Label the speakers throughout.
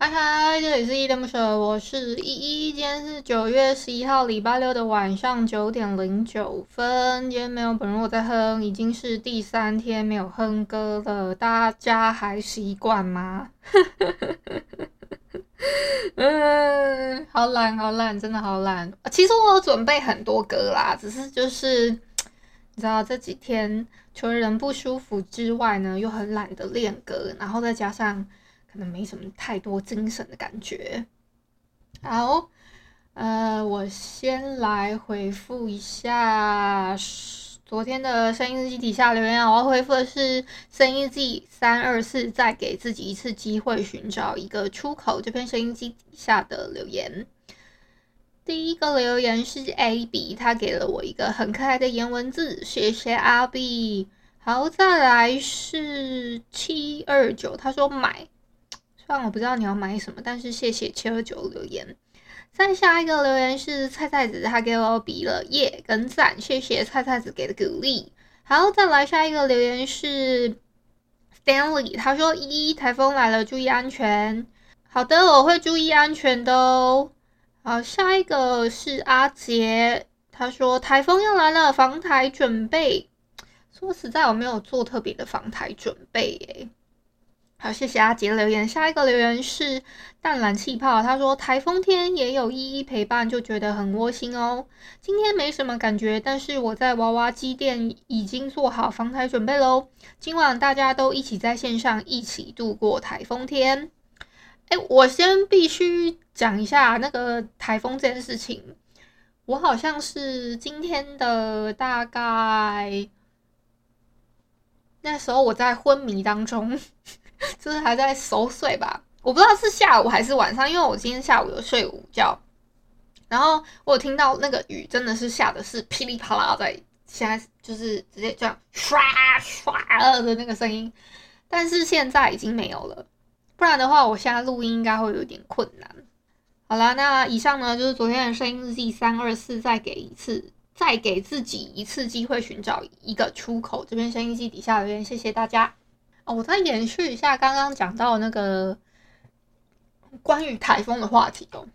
Speaker 1: 嗨嗨，这里是依依恋不舍，我是依依。今天是九月十一号，礼拜六的晚上九点零九分。今天没有本人我在哼，已经是第三天没有哼歌了，大家还习惯吗？嗯，好懒，好懒，真的好懒。其实我有准备很多歌啦，只是就是你知道这几天除了人不舒服之外呢，又很懒得练歌，然后再加上。可能没什么太多精神的感觉。好，呃，我先来回复一下昨天的声音日记底下留言。我要回复的是声音日记三二四，再给自己一次机会，寻找一个出口。这篇声音日记底下的留言，第一个留言是 A B，他给了我一个很可爱的颜文字，谢谢阿 B。好，再来是七二九，他说买。虽然我不知道你要买什么，但是谢谢七二九留言。再下一个留言是菜菜子，他给我比了耶跟赞，谢谢菜菜子给的鼓励。好，再来下一个留言是 Stanley，他说一台风来了，注意安全。好的，我会注意安全的哦。好，下一个是阿杰，他说台风要来了，防台准备。说实在，我没有做特别的防台准备耶。好，谢谢阿杰留言。下一个留言是淡蓝气泡，他说台风天也有依依陪伴，就觉得很窝心哦。今天没什么感觉，但是我在娃娃机店已经做好防台准备喽。今晚大家都一起在线上一起度过台风天。哎，我先必须讲一下那个台风这件事情。我好像是今天的大概那时候我在昏迷当中。就是还在熟睡吧，我不知道是下午还是晚上，因为我今天下午有睡午觉，然后我有听到那个雨真的是下的是噼里啪啦，在现在就是直接这样刷刷的那个声音，但是现在已经没有了，不然的话我现在录音应该会有点困难。好啦，那以上呢就是昨天的声音日记三二四，再给一次，再给自己一次机会，寻找一个出口。这边声音机底下留言，谢谢大家。哦，我再延续一下刚刚讲到那个关于台风的话题哦，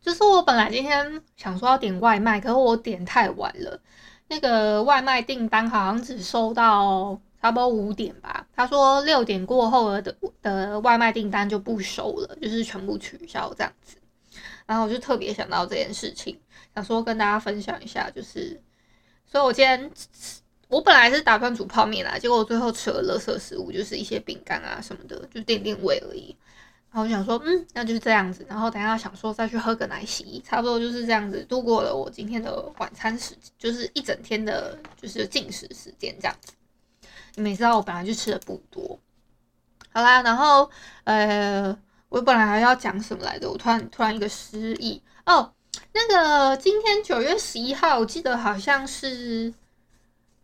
Speaker 1: 就是我本来今天想说要点外卖，可是我点太晚了，那个外卖订单好像只收到差不多五点吧。他说六点过后的的外卖订单就不收了，就是全部取消这样子。然后我就特别想到这件事情，想说跟大家分享一下，就是，所以我今天。我本来是打算煮泡面啦，结果我最后吃了垃圾食物，就是一些饼干啊什么的，就垫垫胃而已。然后我想说，嗯，那就是这样子。然后等下想说再去喝个奶昔，差不多就是这样子度过了我今天的晚餐时，就是一整天的，就是进食时间这样子。你们也知道我本来就吃的不多。好啦，然后呃，我本来还要讲什么来着？我突然突然一个失忆哦。那个今天九月十一号，我记得好像是。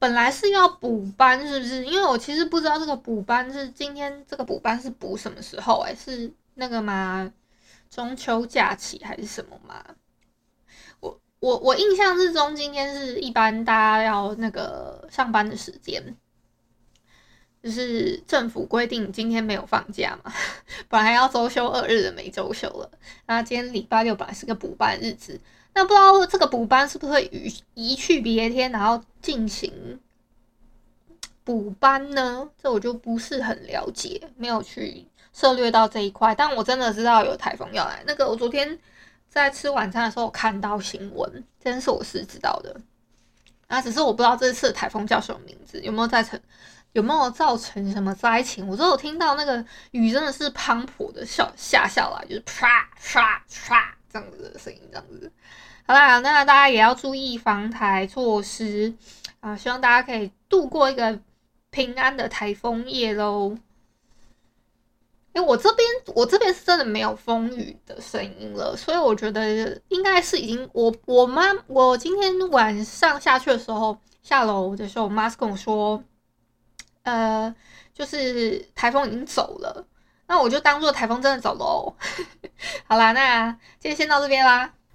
Speaker 1: 本来是要补班，是不是？因为我其实不知道这个补班是今天这个补班是补什么时候？哎，是那个吗？中秋假期还是什么吗？我我我印象之中，今天是一般大家要那个上班的时间，就是政府规定今天没有放假嘛，本来要周休二日的没周休了。那今天礼拜六本来是个补班日子。那不知道这个补班是不是会移移去别天，然后进行补班呢？这我就不是很了解，没有去涉猎到这一块。但我真的知道有台风要来。那个我昨天在吃晚餐的时候看到新闻，这件事我是知道的。那只是我不知道这次台风叫什么名字，有没有造成有没有造成什么灾情？我只有听到那个雨真的是滂沱的下下下来，就是唰唰唰这样子的声音，这样子。好啦，那大家也要注意防台措施啊！希望大家可以度过一个平安的台风夜喽。因为我这边我这边是真的没有风雨的声音了，所以我觉得应该是已经我我妈我今天晚上下去的时候，下楼的时候，我妈是跟我说，呃，就是台风已经走了，那我就当做台风真的走喽。好啦，那今天先到这边啦。